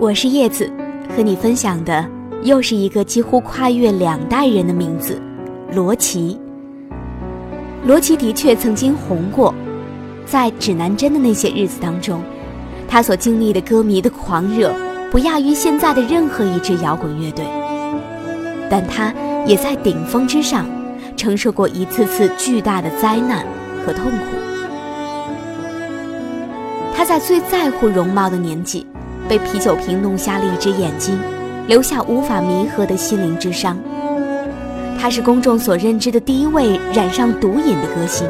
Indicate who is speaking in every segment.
Speaker 1: 我是叶子，和你分享的又是一个几乎跨越两代人的名字——罗琦。罗琦的确曾经红过，在指南针的那些日子当中，他所经历的歌迷的狂热，不亚于现在的任何一支摇滚乐队。但他也在顶峰之上，承受过一次次巨大的灾难和痛苦。他在最在乎容貌的年纪。被啤酒瓶弄瞎了一只眼睛，留下无法弥合的心灵之伤。他是公众所认知的第一位染上毒瘾的歌星，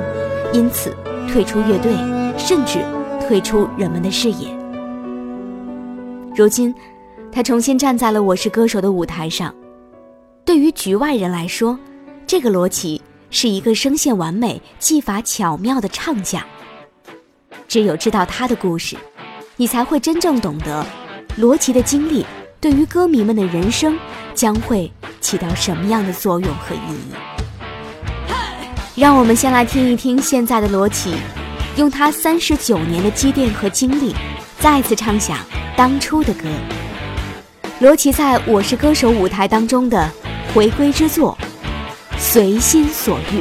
Speaker 1: 因此退出乐队，甚至退出人们的视野。如今，他重新站在了《我是歌手》的舞台上。对于局外人来说，这个罗琦是一个声线完美、技法巧妙的唱将。只有知道他的故事。你才会真正懂得，罗琦的经历对于歌迷们的人生将会起到什么样的作用和意义。让我们先来听一听现在的罗琦，用他三十九年的积淀和经历，再次唱响当初的歌。罗琦在我是歌手舞台当中的回归之作《随心所欲》。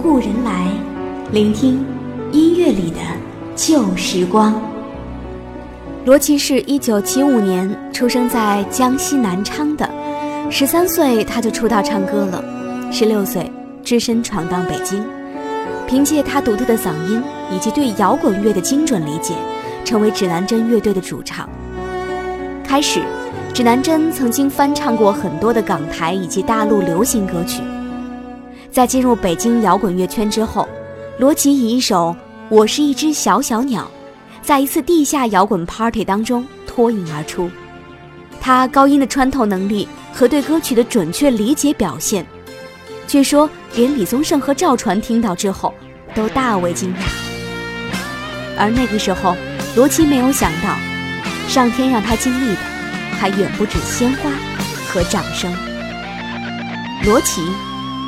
Speaker 1: 故人来，聆听音乐里的旧时光。罗琦是一九七五年出生在江西南昌的，十三岁他就出道唱歌了。
Speaker 2: 十六岁，只身闯荡北京，凭借他独特的嗓音以及对摇滚乐的精准理解，成为指南针乐队的主唱。开始，指南针曾经翻唱过很多的港台以及大陆流行歌曲。在进入北京摇滚乐圈之后，罗琦以一首《我是一只小小鸟》，在一次地下摇滚 party 当中脱颖而出。他高音的穿透能力和对歌曲的准确理解表现，据说连李宗盛和赵传听到之后都大为惊讶。而那个时候，罗琦没有想到，上天让他经历的还远不止鲜花和掌声。罗琦。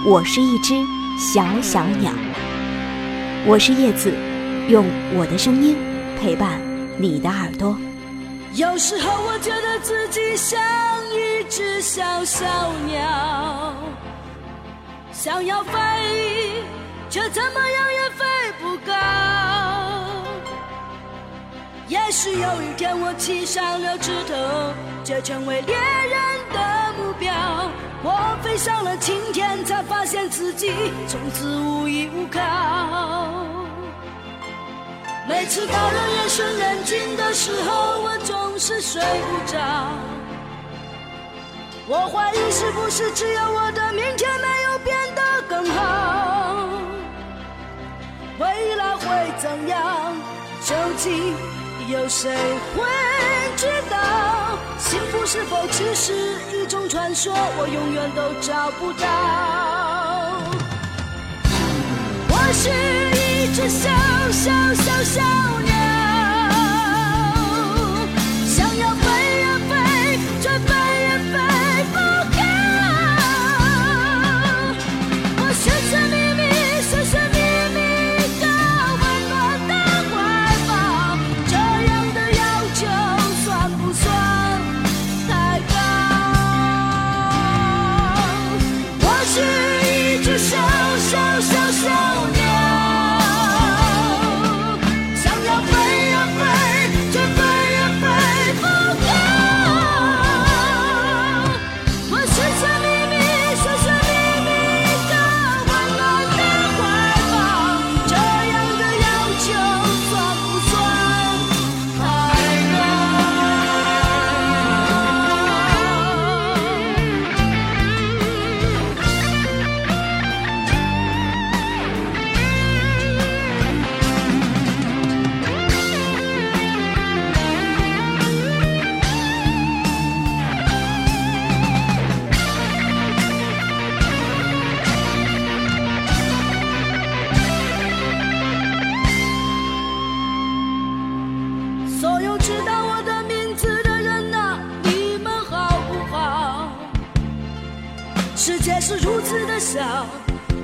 Speaker 2: 我是一只小小鸟，我是叶子，用我的声音陪伴你的耳朵。
Speaker 1: 有时候我觉得自己像一只小小鸟，想要飞，却怎么样也飞不高。也许有一天我栖上了枝头，就成为猎。我飞上了青天，才发现自己从此无依无靠。每次到了夜深人静的时候，我总是睡不着。我怀疑是不是只有我的明天没有变得更好？未来会怎样？究竟有谁会知道？幸福是否只是一种传说？我永远都找不到。我是一只小小小小鸟，想要飞呀飞，却飞也飞不高。
Speaker 2: 我
Speaker 1: 选择。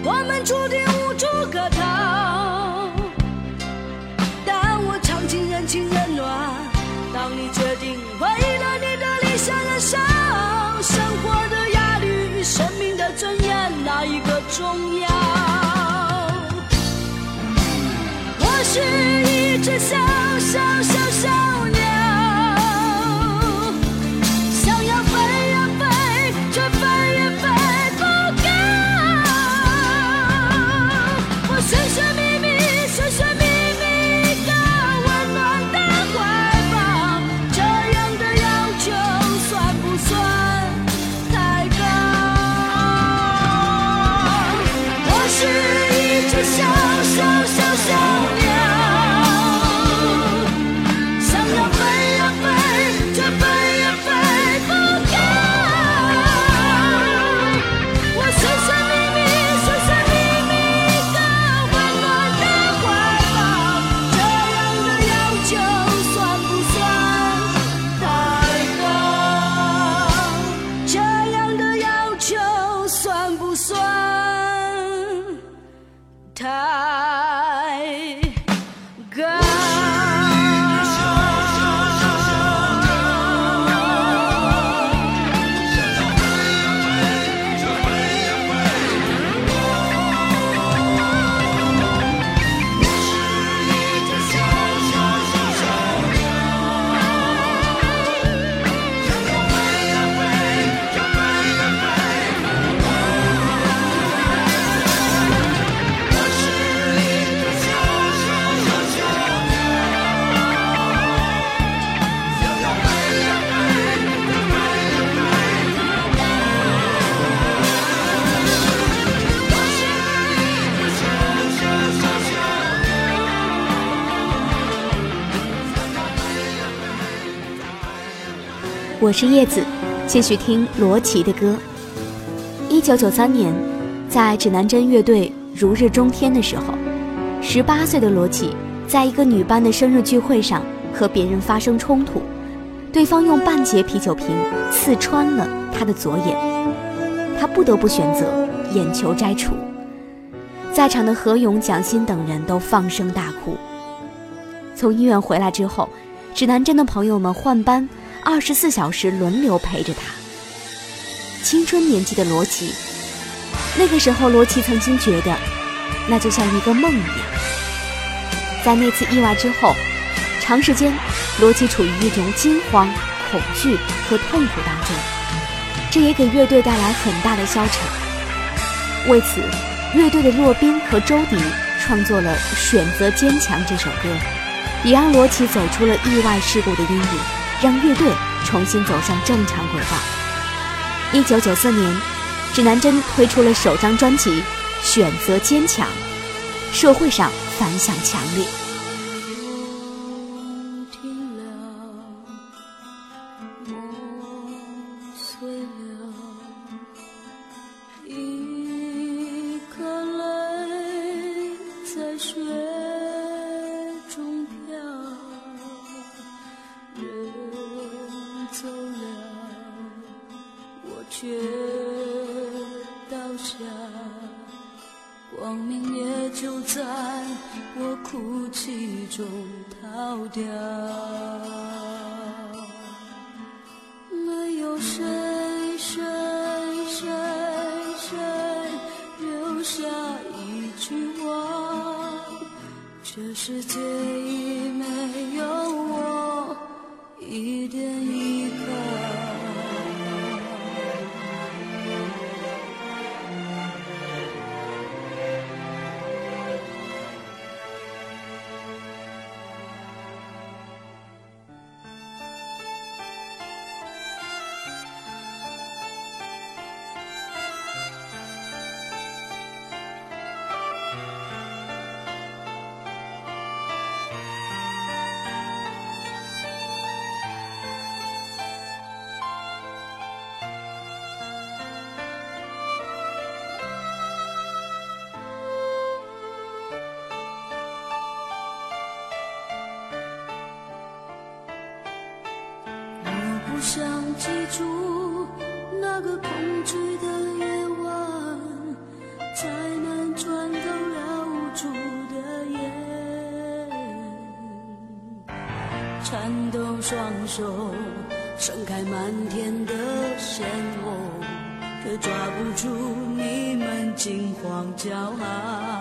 Speaker 1: 我们注定无处可逃。
Speaker 2: 我是叶子，继续听罗琦的歌。一九九三年，在指南针乐队如日中天的时候，十八岁的罗琦在一个女班的生日聚会上和别人发生冲突，对方用半截啤酒瓶刺穿了他的左眼，他不得不选择眼球摘除。在场的何勇、蒋欣等人都放声大哭。从医院回来之后，指南针的朋友们换班，二十四小时轮流陪着他。青春年纪的罗琦，那个时候罗琦曾经觉得，那就像一个梦一样。在那次意外之后，长时间，罗琦处于一种惊慌、恐惧和痛苦当中，这也给乐队带来很大的消沉。为此，乐队的洛宾和周迪创作了《选择坚强》这首歌，也让罗琦走出了意外事故的阴影，让乐队重新走上正常轨道。一九九四年，指南针推出了首张专辑《选择坚强》，社会上反响强烈。
Speaker 1: 也就在我哭泣中逃掉。没有谁谁谁谁留下一句话，这世界已没有我一点一手盛开满天的鲜红，却抓不住你们惊慌骄傲。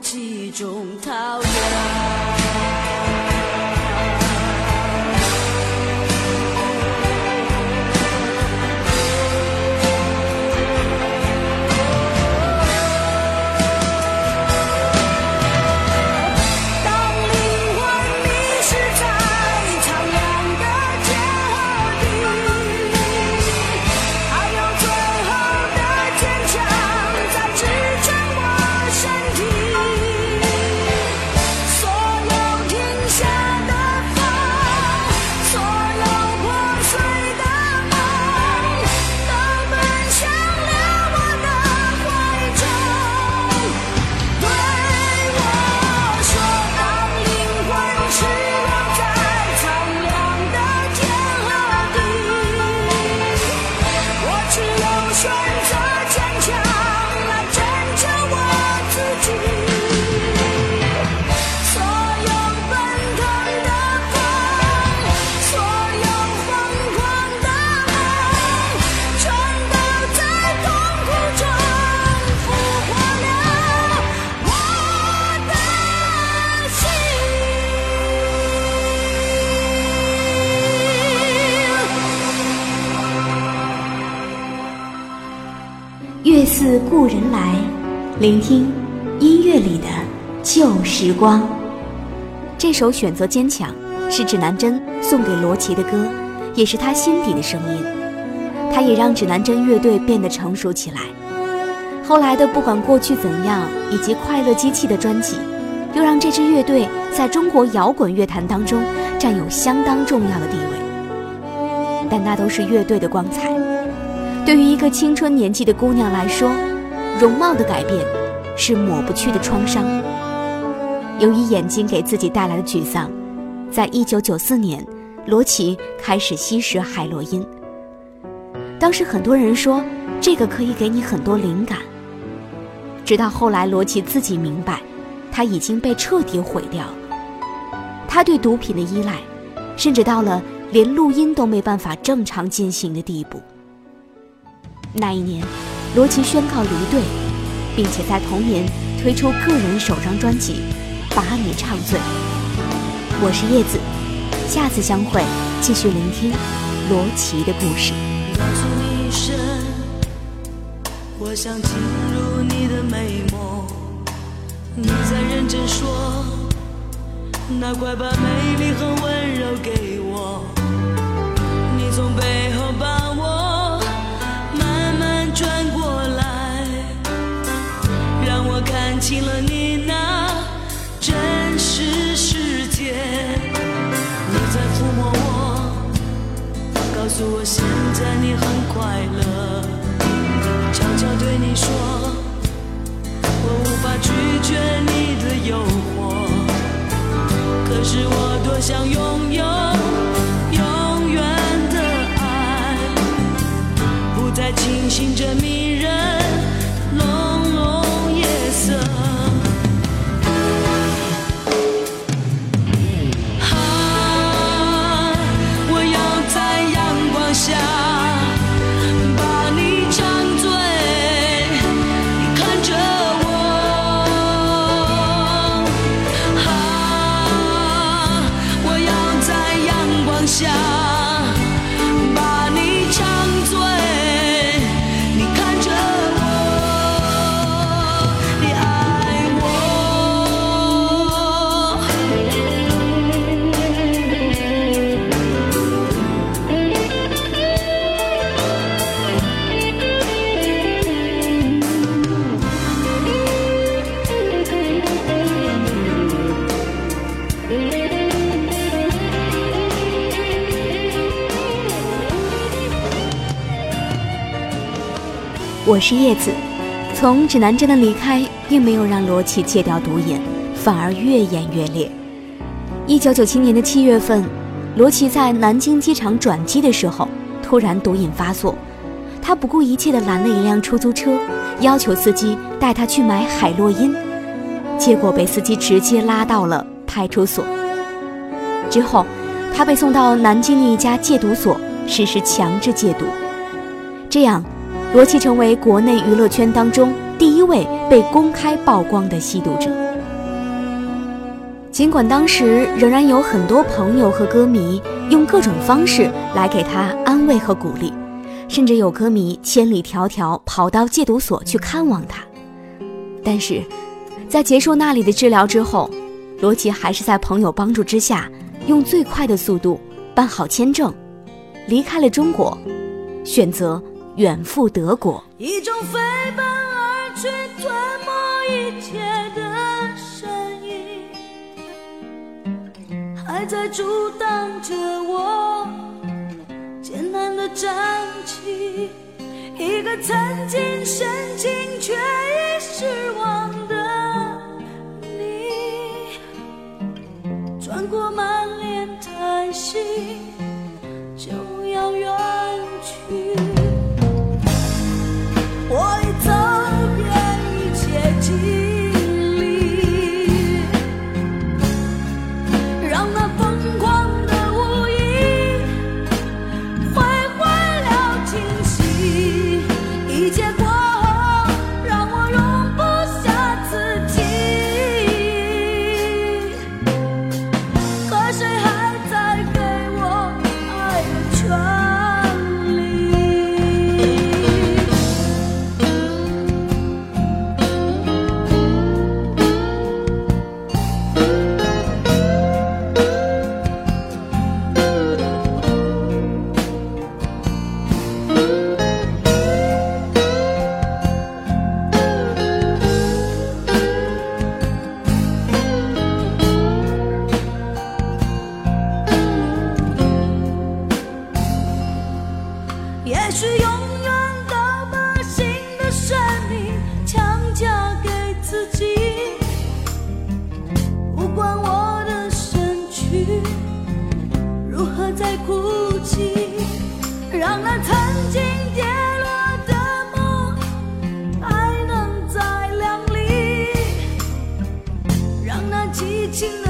Speaker 1: 哭泣中逃亡。
Speaker 2: 故人来，聆听音乐里的旧时光。这首《选择坚强》是指南针送给罗琦的歌，也是他心底的声音。他也让指南针乐队变得成熟起来。后来的《不管过去怎样》以及《快乐机器》的专辑，又让这支乐队在中国摇滚乐坛当中占有相当重要的地位。但那都是乐队的光彩。对于一个青春年纪的姑娘来说，容貌的改变是抹不去的创伤。由于眼睛给自己带来的沮丧，在一九九四年，罗琦开始吸食海洛因。当时很多人说这个可以给你很多灵感。直到后来，罗琦自己明白，他已经被彻底毁掉了。他对毒品的依赖，甚至到了连录音都没办法正常进行的地步。那一年，罗琦宣告离队，并且在同年推出个人首张专辑《把你唱醉》。我是叶子，下次相会，继续聆听罗琦的故事。
Speaker 1: 告诉你一声，我想进入你的美梦。你在认真说，那快把美丽和温柔给我。你从背后把我慢慢转过，看清了你那真实世界。你在抚摸我。告诉我现在你很快乐，悄悄对你说，我无法拒绝你的诱惑，可是我多想拥有永远的爱，不再清醒着迷我
Speaker 2: 是叶子，从指南针的离开，并没有让罗琦戒掉毒瘾，反而越演越烈。一九九七年的七月份，罗琦在南京机场转机的时候，突然毒瘾发作，他不顾一切地拦了一辆出租车，要求司机带他去买海洛因，结果被司机直接拉到了派出所。之后，他被送到南京的一家戒毒所实施强制戒毒，这样，罗琦成为国内娱乐圈当中第一位被公开曝光的吸毒者。尽管当时仍然有很多朋友和歌迷用各种方式来给他安慰和鼓励，甚至有歌迷千里迢迢跑到戒毒所去看望他，但是，在结束那里的治疗之后，罗琦还是在朋友帮助之下，用最快的速度办好签证，离开了中国，选择远赴德国。
Speaker 1: 一种飞奔而去，吞没一切的声音，还在阻挡着我艰难的站起。一个曾经深情却已失望的你，转过满脸叹息，激情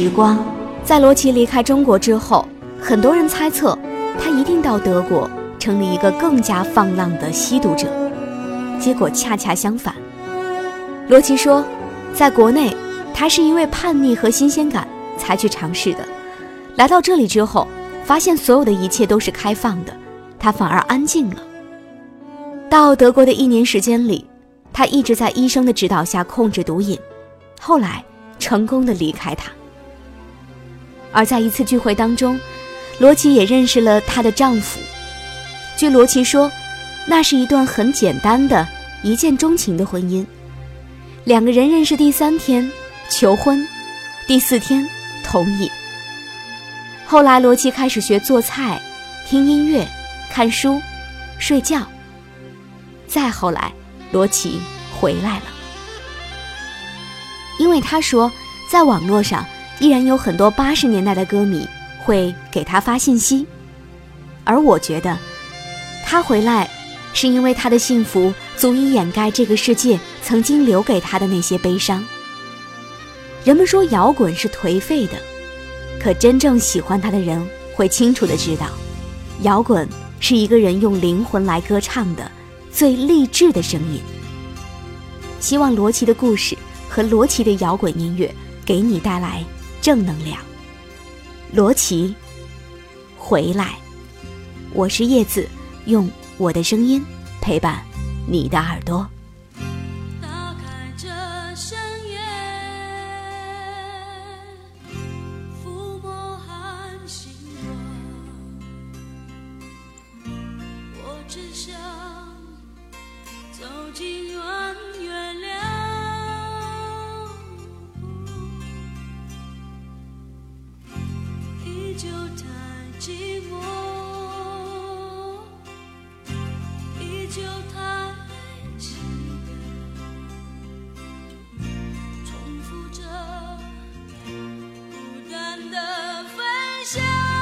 Speaker 2: 时光。在罗琦离开中国之后，很多人猜测他一定到德国成立一个更加放浪的吸毒者。结果恰恰相反。罗琦说，在国内，他是因为叛逆和新鲜感才去尝试的。来到这里之后，发现所有的一切都是开放的，他反而安静了。到德国的一年时间里，他一直在医生的指导下控制毒瘾，后来成功的离开他。而在一次聚会当中，罗琦也认识了她的丈夫。据罗琦说，那是一段很简单的一见钟情的婚姻。两个人认识第三天求婚，第四天同意。后来罗琦开始学做菜、听音乐、看书、睡觉。再后来，罗琦回来了。因为他说，在网络上依然有很多八十年代的歌迷会给他发信息，而我觉得，他回来是因为他的幸福足以掩盖这个世界曾经留给他的那些悲伤。人们说摇滚是颓废的，可真正喜欢他的人会清楚的知道，摇滚是一个人用灵魂来歌唱的最励志的声音。希望罗琦的故事。和罗琦的摇滚音乐给你带来正能量。罗琦，回来，我是叶子，用我的声音陪伴你的耳朵。
Speaker 1: show.